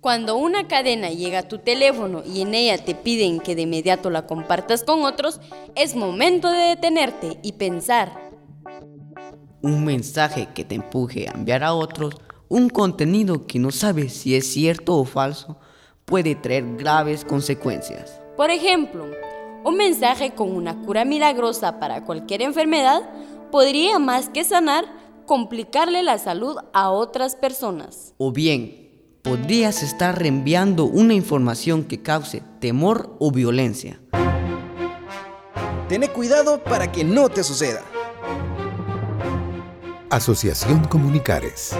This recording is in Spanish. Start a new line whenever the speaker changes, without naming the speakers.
Cuando una cadena llega a tu teléfono y en ella te piden que de inmediato la compartas con otros, es momento de detenerte y pensar.
Un mensaje que te empuje a enviar a otros un contenido que no sabes si es cierto o falso puede traer graves consecuencias.
Por ejemplo, un mensaje con una cura milagrosa para cualquier enfermedad podría más que sanar, complicarle la salud a otras personas.
O bien, podrías estar reenviando una información que cause temor o violencia.
Ten cuidado para que no te suceda.
Asociación Comunicares.